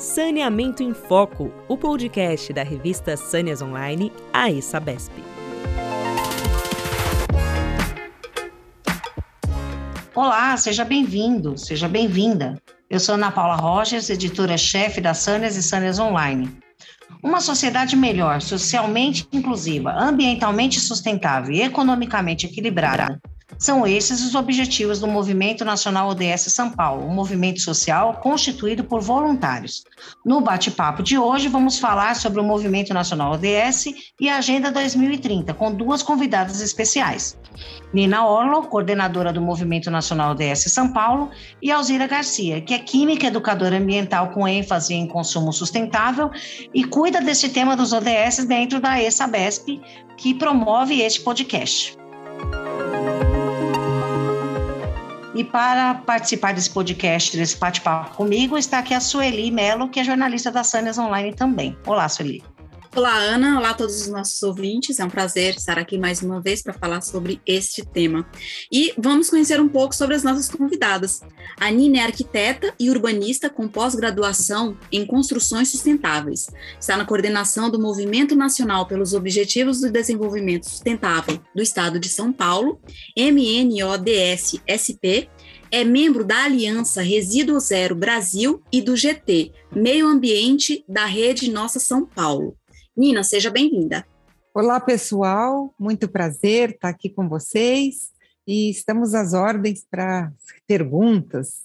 Saneamento em Foco, o podcast da revista Sâneas Online, a ESABESP. Olá, seja bem-vindo, seja bem-vinda. Eu sou Ana Paula Rogers, editora-chefe da Sâneas e Sâneas Online. Uma sociedade melhor, socialmente inclusiva, ambientalmente sustentável e economicamente equilibrada são esses os objetivos do Movimento Nacional ODS São Paulo, um movimento social constituído por voluntários. No bate-papo de hoje, vamos falar sobre o Movimento Nacional ODS e a Agenda 2030, com duas convidadas especiais. Nina Orlo, coordenadora do Movimento Nacional ODS São Paulo, e Alzira Garcia, que é química educadora ambiental com ênfase em consumo sustentável e cuida desse tema dos ODS dentro da ESABESP, que promove este podcast. E para participar desse podcast, desse bate-papo comigo, está aqui a Sueli Melo, que é jornalista da Sânias Online também. Olá, Sueli. Olá, Ana. Olá a todos os nossos ouvintes. É um prazer estar aqui mais uma vez para falar sobre este tema. E vamos conhecer um pouco sobre as nossas convidadas. A Nina é arquiteta e urbanista com pós-graduação em construções sustentáveis. Está na coordenação do Movimento Nacional pelos Objetivos do Desenvolvimento Sustentável do Estado de São Paulo, MNODS-SP, é membro da Aliança Resíduo Zero Brasil e do GT Meio Ambiente da Rede Nossa São Paulo. Nina, seja bem-vinda. Olá, pessoal, muito prazer estar aqui com vocês e estamos às ordens para perguntas.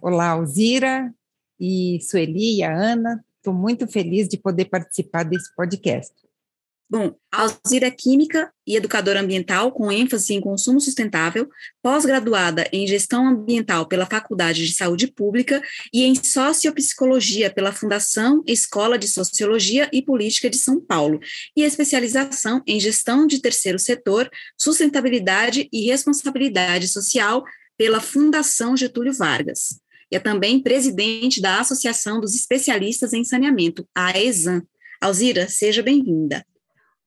Olá, Alzira e Sueli e a Ana, estou muito feliz de poder participar desse podcast. Bom, Alzira é química e educadora ambiental com ênfase em consumo sustentável, pós-graduada em gestão ambiental pela Faculdade de Saúde Pública e em sociopsicologia pela Fundação Escola de Sociologia e Política de São Paulo, e especialização em gestão de terceiro setor, sustentabilidade e responsabilidade social pela Fundação Getúlio Vargas. E é também presidente da Associação dos Especialistas em Saneamento, a ESAN. Alzira, seja bem-vinda.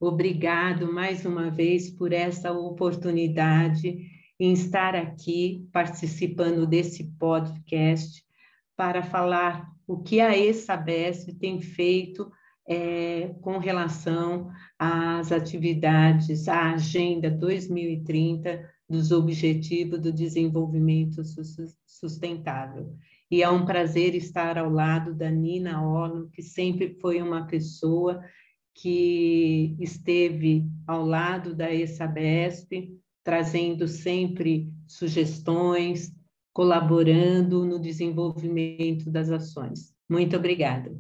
Obrigado mais uma vez por essa oportunidade em estar aqui participando desse podcast para falar o que a ESABESP tem feito é, com relação às atividades, à Agenda 2030 dos Objetivos do Desenvolvimento Sustentável. E é um prazer estar ao lado da Nina Orno, que sempre foi uma pessoa que esteve ao lado da ESABESP, trazendo sempre sugestões, colaborando no desenvolvimento das ações. Muito obrigada.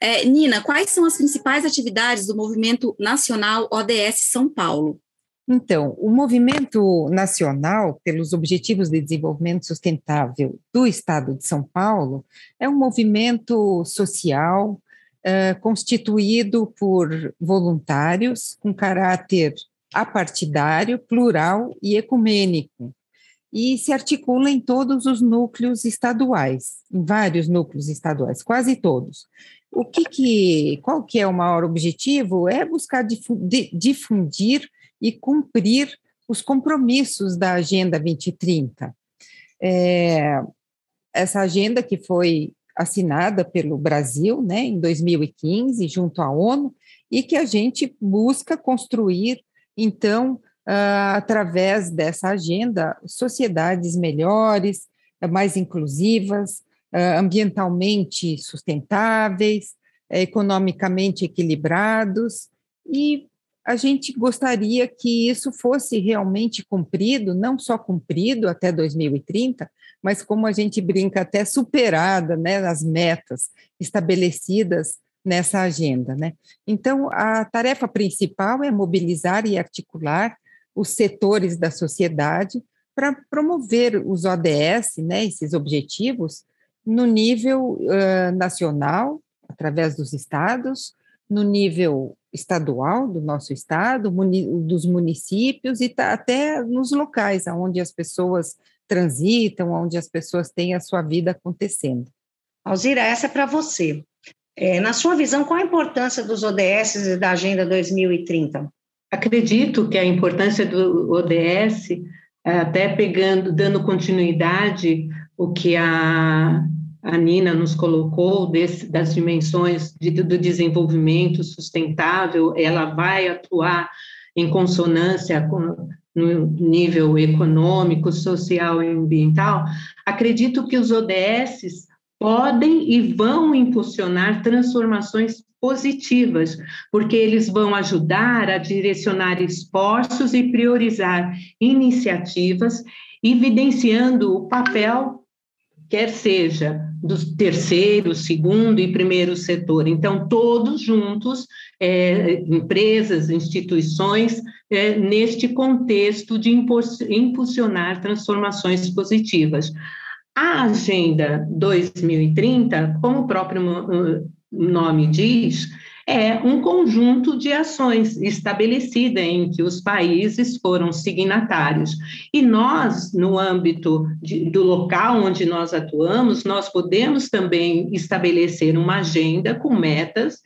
É, Nina, quais são as principais atividades do Movimento Nacional ODS São Paulo? Então, o Movimento Nacional pelos Objetivos de Desenvolvimento Sustentável do Estado de São Paulo é um movimento social uh, constituído por voluntários com caráter apartidário, plural e ecumênico, e se articula em todos os núcleos estaduais, em vários núcleos estaduais, quase todos. O que, que qual que é o maior objetivo? É buscar difundir e cumprir os compromissos da Agenda 2030. É, essa agenda que foi assinada pelo Brasil, né, em 2015, junto à ONU, e que a gente busca construir, então, uh, através dessa agenda, sociedades melhores, mais inclusivas, uh, ambientalmente sustentáveis, economicamente equilibrados, e a gente gostaria que isso fosse realmente cumprido, não só cumprido até 2030, mas como a gente brinca, até superada né, as metas estabelecidas nessa agenda. Né? Então, a tarefa principal é mobilizar e articular os setores da sociedade para promover os ODS, né, esses objetivos, no nível uh, nacional, através dos estados, no nível estadual do nosso estado, muni dos municípios e tá até nos locais onde as pessoas transitam, onde as pessoas têm a sua vida acontecendo. Alzira, essa é para você. É, na sua visão, qual a importância dos ODS e da Agenda 2030? Acredito que a importância do ODS, até pegando, dando continuidade o que a a Nina nos colocou desse, das dimensões de, do desenvolvimento sustentável, ela vai atuar em consonância com, no nível econômico, social e ambiental, acredito que os ODSs podem e vão impulsionar transformações positivas, porque eles vão ajudar a direcionar esforços e priorizar iniciativas, evidenciando o papel, quer seja do terceiro, segundo e primeiro setor. Então, todos juntos, é, empresas, instituições, é, neste contexto de impulsionar transformações positivas. A Agenda 2030, como o próprio nome diz, é um conjunto de ações estabelecida em que os países foram signatários. E nós, no âmbito de, do local onde nós atuamos, nós podemos também estabelecer uma agenda com metas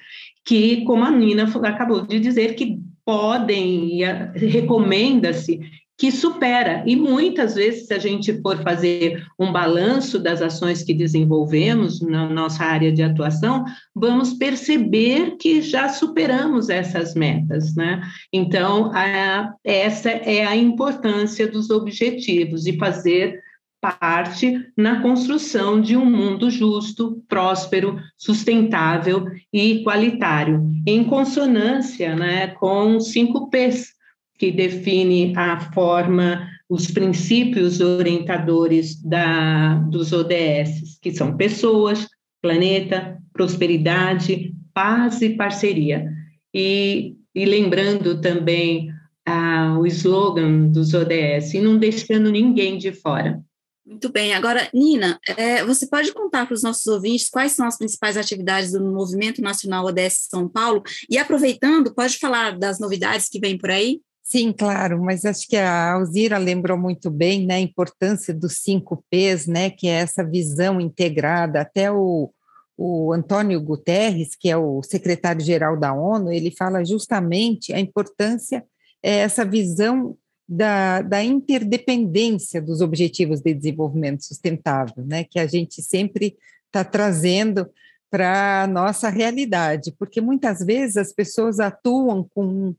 que, como a Nina acabou de dizer, que podem e recomenda-se que supera. E muitas vezes, se a gente for fazer um balanço das ações que desenvolvemos na nossa área de atuação, vamos perceber que já superamos essas metas, né? Então, a, essa é a importância dos objetivos e fazer parte na construção de um mundo justo, próspero, sustentável e igualitário, em consonância né, com cinco P's, que define a forma, os princípios orientadores da, dos ODS, que são pessoas, planeta, prosperidade, paz e parceria. E, e lembrando também ah, o slogan dos ODS, e não deixando ninguém de fora. Muito bem. Agora, Nina, é, você pode contar para os nossos ouvintes quais são as principais atividades do Movimento Nacional ODS São Paulo? E aproveitando, pode falar das novidades que vem por aí? Sim, claro, mas acho que a Alzira lembrou muito bem né, a importância dos cinco P's, né, que é essa visão integrada. Até o, o Antônio Guterres, que é o secretário-geral da ONU, ele fala justamente a importância, é essa visão da, da interdependência dos Objetivos de Desenvolvimento Sustentável, né, que a gente sempre está trazendo para a nossa realidade, porque muitas vezes as pessoas atuam com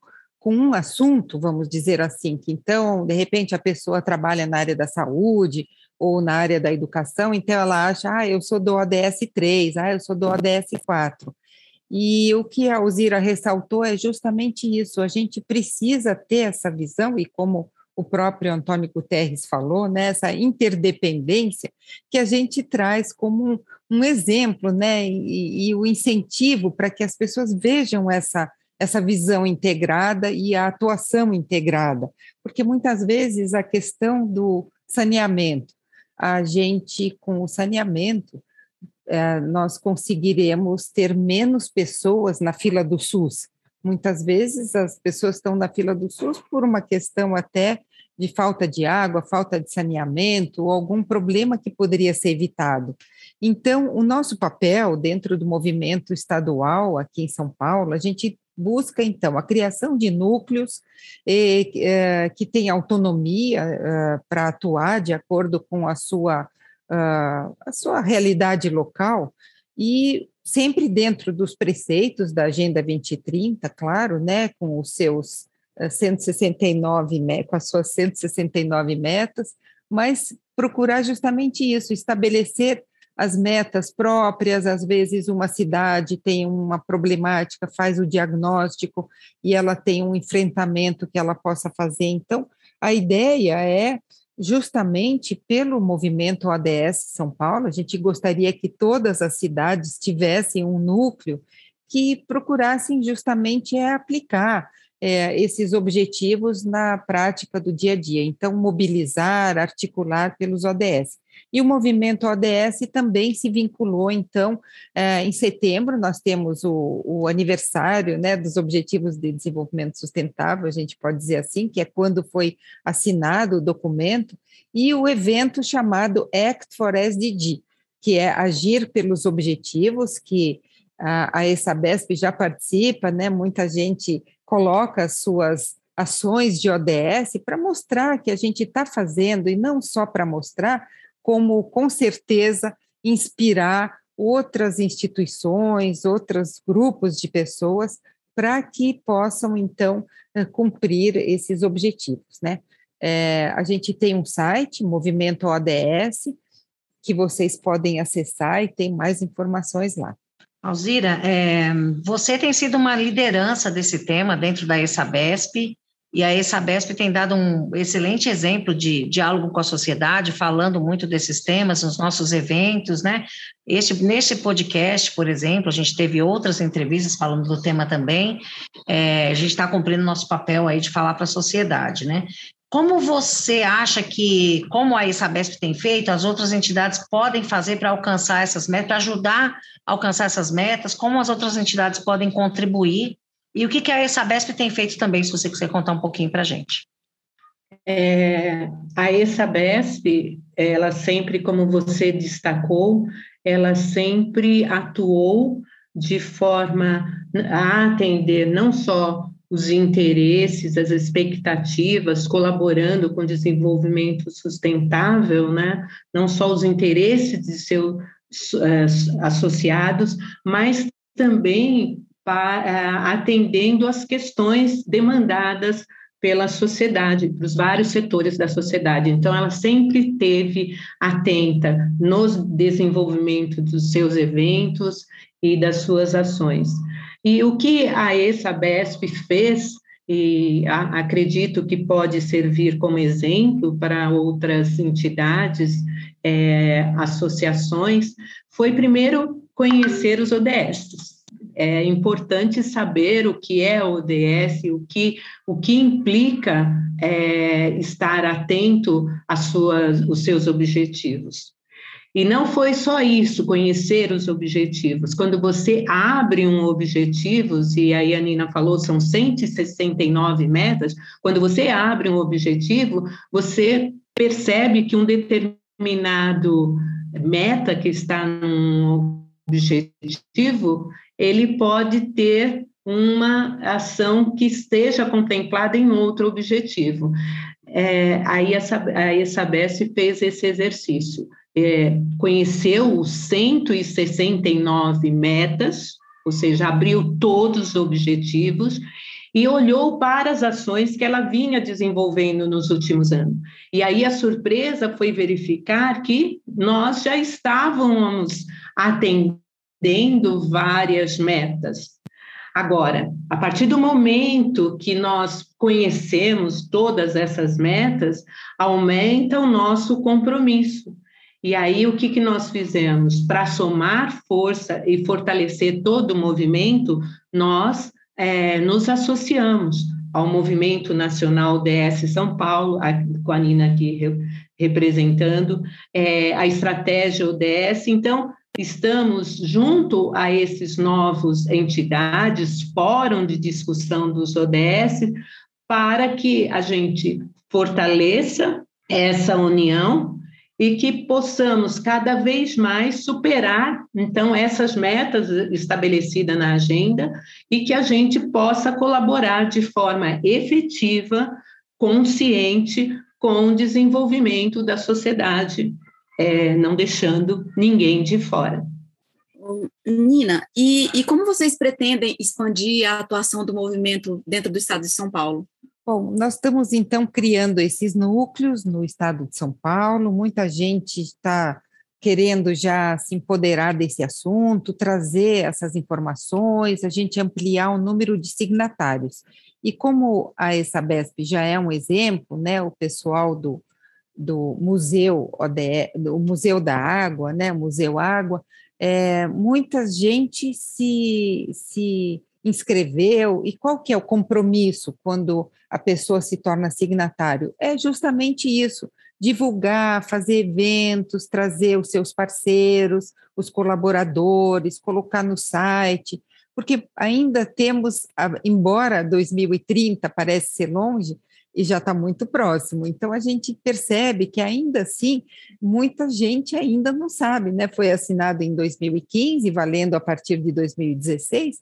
com um assunto, vamos dizer assim, que então, de repente, a pessoa trabalha na área da saúde ou na área da educação, então ela acha, ah, eu sou do ODS 3, ah, eu sou do ODS 4. E o que a Alzira ressaltou é justamente isso, a gente precisa ter essa visão, e como o próprio Antônio Guterres falou, né, essa interdependência que a gente traz como um, um exemplo, né, e, e o incentivo para que as pessoas vejam essa essa visão integrada e a atuação integrada, porque muitas vezes a questão do saneamento, a gente com o saneamento é, nós conseguiremos ter menos pessoas na fila do SUS. Muitas vezes as pessoas estão na fila do SUS por uma questão até de falta de água, falta de saneamento, ou algum problema que poderia ser evitado. Então, o nosso papel dentro do movimento estadual aqui em São Paulo, a gente busca, então, a criação de núcleos eh, eh, que têm autonomia eh, para atuar de acordo com a sua, uh, a sua realidade local e sempre dentro dos preceitos da Agenda 2030, claro, né, com os seus 169, com as suas 169 metas, mas procurar justamente isso, estabelecer as metas próprias, às vezes uma cidade tem uma problemática, faz o diagnóstico e ela tem um enfrentamento que ela possa fazer. Então, a ideia é justamente pelo movimento ODS São Paulo, a gente gostaria que todas as cidades tivessem um núcleo que procurassem justamente é aplicar é, esses objetivos na prática do dia a dia. Então, mobilizar, articular pelos ODS. E o movimento ODS também se vinculou, então, é, em setembro, nós temos o, o, aniversário né, dos Objetivos de Desenvolvimento Sustentável, a gente pode dizer assim, que é quando foi assinado o documento, e o evento chamado Act for SDG, que é agir pelos objetivos, que a, a ESABESP já participa, né, muita gente coloca suas ações de ODS para mostrar que a gente está fazendo, e não só para mostrar, como com certeza inspirar outras instituições, outros grupos de pessoas para que possam, então, eh, cumprir esses objetivos, né? É, a gente tem um site, Movimento ODS, que vocês podem acessar e tem mais informações lá. Alzira, é, você tem sido uma liderança desse tema dentro da ESABESP, e a ESABESP tem dado um excelente exemplo de diálogo com a sociedade, falando muito desses temas nos nossos eventos, né? Este, neste podcast, por exemplo, a gente teve outras entrevistas falando do tema também. É, a gente está cumprindo nosso papel aí de falar para a sociedade, né? Como você acha que, como a ESABESP tem feito, as outras entidades podem fazer para alcançar essas metas, para ajudar a alcançar essas metas? Como as outras entidades podem contribuir e o que, que a ESABESP tem feito também, se você quiser contar um pouquinho para a gente. É, a ESABESP, ela sempre, como você destacou, ela sempre atuou de forma a atender não só os interesses, as expectativas, colaborando com o desenvolvimento sustentável, né? não só os interesses de seus uh, associados, mas também para, eh, atendendo às questões demandadas pela sociedade, para os vários setores da sociedade. Então, ela sempre teve atenta no desenvolvimento dos seus eventos e das suas ações. E o que a ESABESP fez, e acredito que pode servir como exemplo para outras entidades, é, associações, foi primeiro conhecer os ODSs é importante saber o que é ODS, o que, o que implica é, estar atento às suas, os seus objetivos. E não foi só isso, conhecer os objetivos. Quando você abre um objetivo, e aí a Nina falou, são 169 metas, quando você abre um objetivo, você percebe que um determinado meta que está num objetivo, ele pode ter uma ação que esteja contemplada em outro objetivo. É, aí a ESABES fez esse exercício, é, conheceu os 169 metas, ou seja, abriu todos os objetivos e olhou para as ações que ela vinha desenvolvendo nos últimos anos. E aí a surpresa foi verificar que nós já estávamos atendendo atendendo várias metas. Agora, a partir do momento que nós conhecemos todas essas metas, aumenta o nosso compromisso. E aí, o que, que nós fizemos? Para somar força e fortalecer todo o movimento, nós é, nos associamos ao Movimento Nacional DS São Paulo, a, com a Nina aqui representando, é, a estratégia ODS. Então, Estamos junto a esses novos entidades, fórum de discussão dos ODS, para que a gente fortaleça essa união e que possamos cada vez mais superar então essas metas estabelecidas na agenda e que a gente possa colaborar de forma efetiva, consciente com o desenvolvimento da sociedade é, não deixando ninguém de fora. Nina, e, e como vocês pretendem expandir a atuação do movimento dentro do estado de São Paulo? Bom, nós estamos então criando esses núcleos no estado de São Paulo, muita gente está querendo já se empoderar desse assunto, trazer essas informações, a gente ampliar o número de signatários. E como a ESABESP já é um exemplo, né, o pessoal do, do Museu ODE, do Museu da Água, né, Museu Água, é, muita gente se, se inscreveu, e qual que é o compromisso quando a pessoa se torna signatário? É justamente isso, divulgar, fazer eventos, trazer os seus parceiros, os colaboradores, colocar no site, porque ainda temos, embora 2030 parece ser longe, e já está muito próximo. Então a gente percebe que ainda assim muita gente ainda não sabe, né? Foi assinado em 2015, valendo a partir de 2016,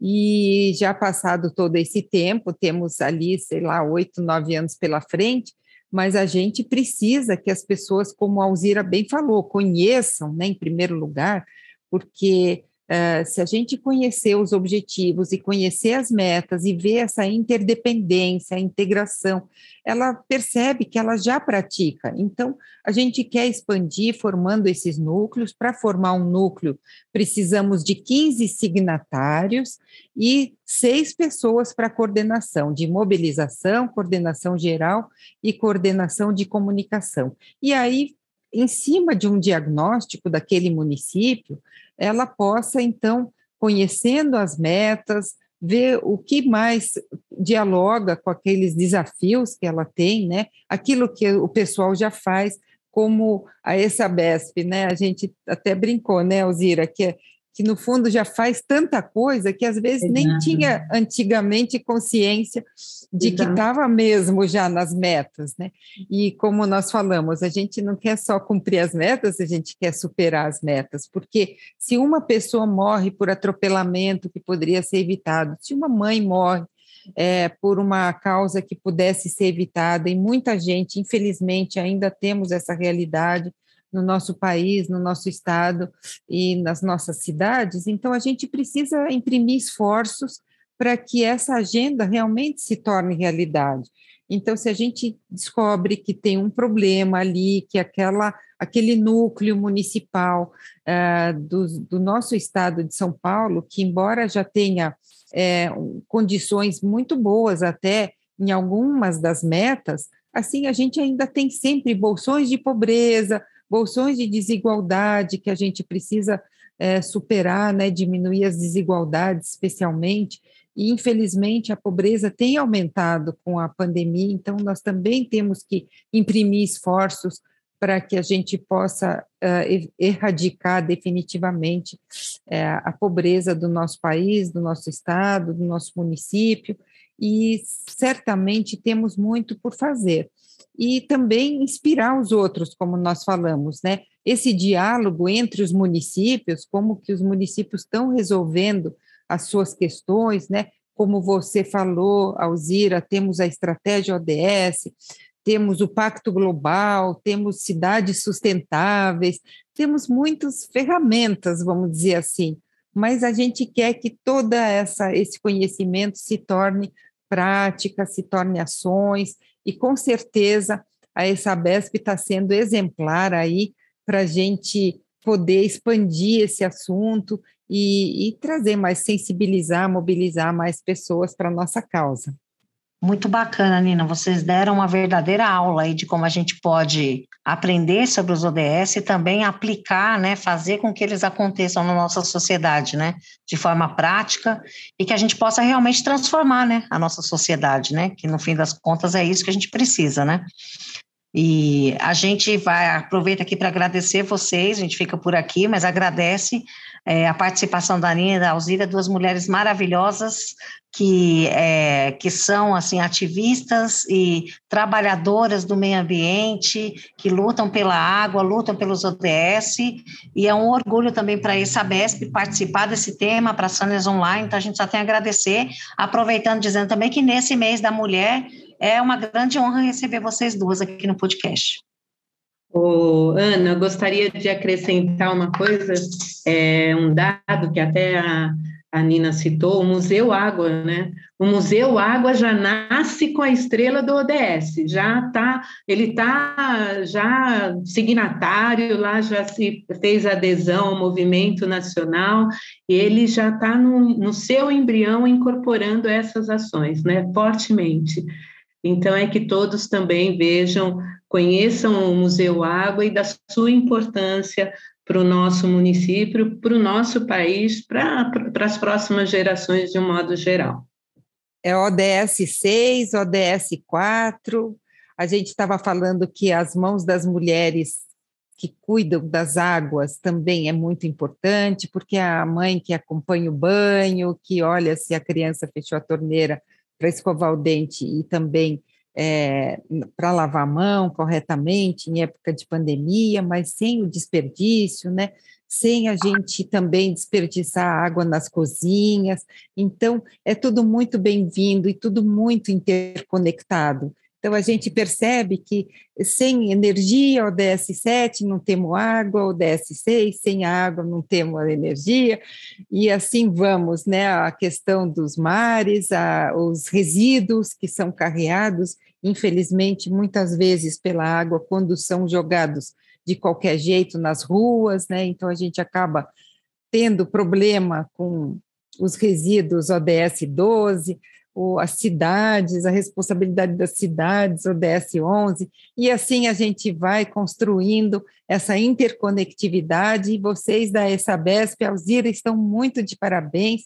e já passado todo esse tempo, temos ali, sei lá, oito, nove anos pela frente, mas a gente precisa que as pessoas, como a Alzira bem falou, conheçam, né, em primeiro lugar, porque Uh, se a gente conhecer os objetivos e conhecer as metas e ver essa interdependência, a integração, ela percebe que ela já pratica. Então, a gente quer expandir formando esses núcleos. Para formar um núcleo, precisamos de 15 signatários e seis pessoas para coordenação de mobilização, coordenação geral e coordenação de comunicação. E aí, em cima de um diagnóstico daquele município, ela possa, então, conhecendo as metas, ver o que mais dialoga com aqueles desafios que ela tem, né? Aquilo que o pessoal já faz, como a ESABESP, né? A gente até brincou, né, Alzira, que é que no fundo já faz tanta coisa que às vezes Exato. nem tinha antigamente consciência de Exato. que estava mesmo já nas metas, né? E como nós falamos, a gente não quer só cumprir as metas, a gente quer superar as metas, porque se uma pessoa morre por atropelamento que poderia ser evitado, se uma mãe morre é, por uma causa que pudesse ser evitada, e muita gente, infelizmente, ainda temos essa realidade, no nosso país, no nosso estado e nas nossas cidades. Então, a gente precisa imprimir esforços para que essa agenda realmente se torne realidade. Então, se a gente descobre que tem um problema ali, que aquela, aquele núcleo municipal uh, do, do, nosso estado de São Paulo, que embora já tenha é, condições muito boas até em algumas das metas, assim a gente ainda tem sempre bolsões de pobreza, bolsões de desigualdade que a gente precisa é, superar, né, diminuir as desigualdades, especialmente, e infelizmente a pobreza tem aumentado com a pandemia, então nós também temos que imprimir esforços para que a gente possa uh, erradicar definitivamente uh, a pobreza do nosso país, do nosso estado, do nosso município, e certamente temos muito por fazer e também inspirar os outros, como nós falamos, né? Esse diálogo entre os municípios, como que os municípios estão resolvendo as suas questões, né? Como você falou, Alzira, temos a estratégia ODS, temos o Pacto Global, temos cidades sustentáveis, temos muitas ferramentas, vamos dizer assim, mas a gente quer que toda essa esse conhecimento se torne prática, se torne ações e com certeza a ESABESP está sendo exemplar aí para a gente poder expandir esse assunto e, e trazer mais, sensibilizar, mobilizar mais pessoas para a nossa causa. Muito bacana, Nina. Vocês deram uma verdadeira aula aí de como a gente pode aprender sobre os ODS e também aplicar, né, fazer com que eles aconteçam na nossa sociedade, né, de forma prática e que a gente possa realmente transformar, né, a nossa sociedade, né, que no fim das contas é isso que a gente precisa, né. E a gente vai aproveita aqui para agradecer vocês, a gente fica por aqui, mas agradece é, a participação da Nina e da Alzira, duas mulheres maravilhosas que, é, que são assim ativistas e trabalhadoras do meio ambiente, que lutam pela água, lutam pelos ODS, e é um orgulho também para a Sabesp participar desse tema, para a Sanes Online, então a gente só tem a agradecer, aproveitando, dizendo também que nesse mês da mulher é uma grande honra receber vocês duas aqui no podcast. Ô, Ana, gostaria de acrescentar uma coisa, é, um dado que até a, a Nina citou, o Museu Água, né? O Museu Água já nasce com a estrela do ODS, já tá, ele está já signatário lá, já se fez adesão ao movimento nacional, ele já está no, no seu embrião incorporando essas ações, né? Fortemente. Então, é que todos também vejam, conheçam o Museu Água e da sua importância para o nosso município, para o nosso país, para, as próximas gerações de um modo geral. É ODS 6, ODS 4. A gente estava falando que as mãos das mulheres que cuidam das águas também é muito importante, porque a mãe que acompanha o banho, que olha se a criança fechou a torneira para escovar o dente e também é, para lavar a mão corretamente em época de pandemia, mas sem o desperdício, né? Sem a gente também desperdiçar água nas cozinhas. Então, é tudo muito bem-vindo e tudo muito interconectado. Então, a gente percebe que sem energia, ODS 7, não temos água, ODS 6, sem água, não temos energia, e assim vamos, né? A questão dos mares, a, os resíduos que são carreados, infelizmente, muitas vezes pela água, quando são jogados de qualquer jeito nas ruas, né? Então, a gente acaba tendo problema com os resíduos ODS 12, ou as cidades, a responsabilidade das cidades, o DS11, e assim a gente vai construindo essa interconectividade, e vocês da ESABESP, Alzira, estão muito de parabéns,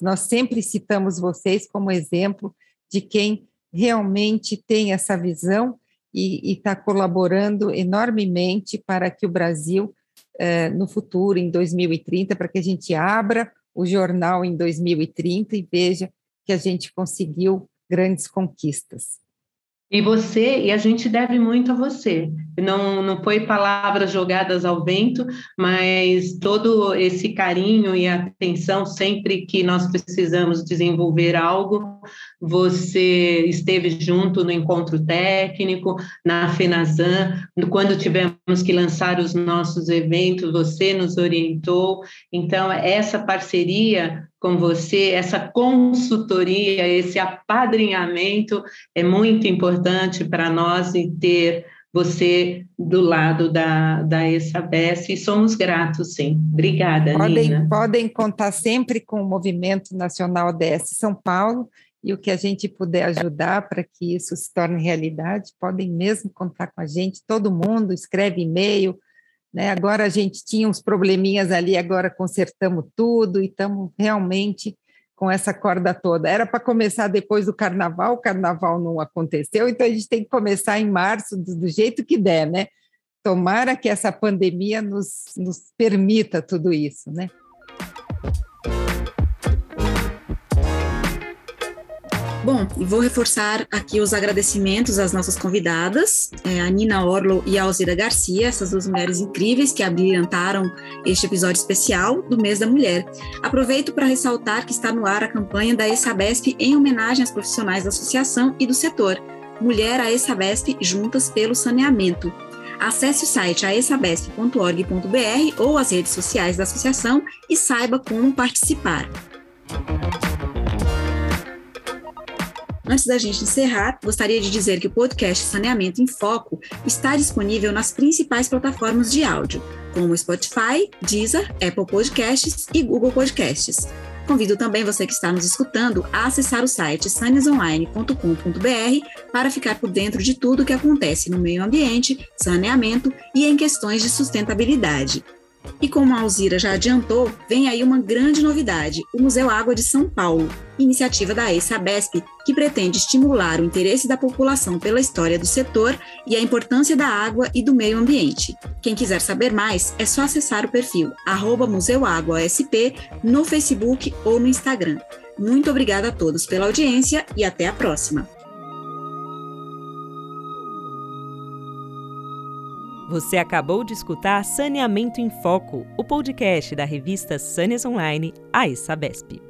nós sempre citamos vocês como exemplo de quem realmente tem essa visão e está colaborando enormemente para que o Brasil, eh, no futuro, em 2030, para que a gente abra o jornal em 2030 e veja que a gente conseguiu grandes conquistas. E você, e a gente deve muito a você. Não, não foi palavras jogadas ao vento, mas todo esse carinho e atenção sempre que nós precisamos desenvolver algo, você esteve junto no encontro técnico, na FENAZAN, quando tivemos que lançar os nossos eventos, você nos orientou. Então, essa parceria com você, essa consultoria, esse apadrinhamento é muito importante para nós e ter você do lado da, da ESABES e somos gratos, sim. Obrigada, podem, Nina. Podem contar sempre com o Movimento Nacional DS São Paulo e o que a gente puder ajudar para que isso se torne realidade, podem mesmo contar com a gente, todo mundo escreve e-mail, né? Agora a gente tinha uns probleminhas ali, agora consertamos tudo e estamos realmente com essa corda toda. Era para começar depois do carnaval, o carnaval não aconteceu, então a gente tem que começar em março, do, do jeito que der, né? Tomara que essa pandemia nos, nos permita tudo isso, né? Bom, vou reforçar aqui os agradecimentos às nossas convidadas, é, a Nina Orlo e a Alzira Garcia, essas duas mulheres incríveis que abrilhantaram este episódio especial do Mês da Mulher. Aproveito para ressaltar que está no ar a campanha da ESABESP em homenagem às profissionais da associação e do setor. Mulher a ESABESP Juntas pelo Saneamento. Acesse o site aesabesp.org.br ou as redes sociais da associação e saiba como participar. Antes da gente encerrar, gostaria de dizer que o podcast Saneamento em Foco está disponível nas principais plataformas de áudio, como Spotify, Deezer, Apple Podcasts e Google Podcasts. Convido também você que está nos escutando a acessar o site sanesonline.com.br para ficar por dentro de tudo o que acontece no meio ambiente, saneamento e em questões de sustentabilidade. E como a Alzira já adiantou, vem aí uma grande novidade, o Museu Água de São Paulo, iniciativa da ESABESP, que pretende estimular o interesse da população pela história do setor e a importância da água e do meio ambiente. Quem quiser saber mais, é só acessar o perfil arroba museuaguasp no Facebook ou no Instagram. Muito obrigada a todos pela audiência e até a próxima! Você acabou de escutar Saneamento em Foco, o podcast da revista Sanes Online, a Sabesp.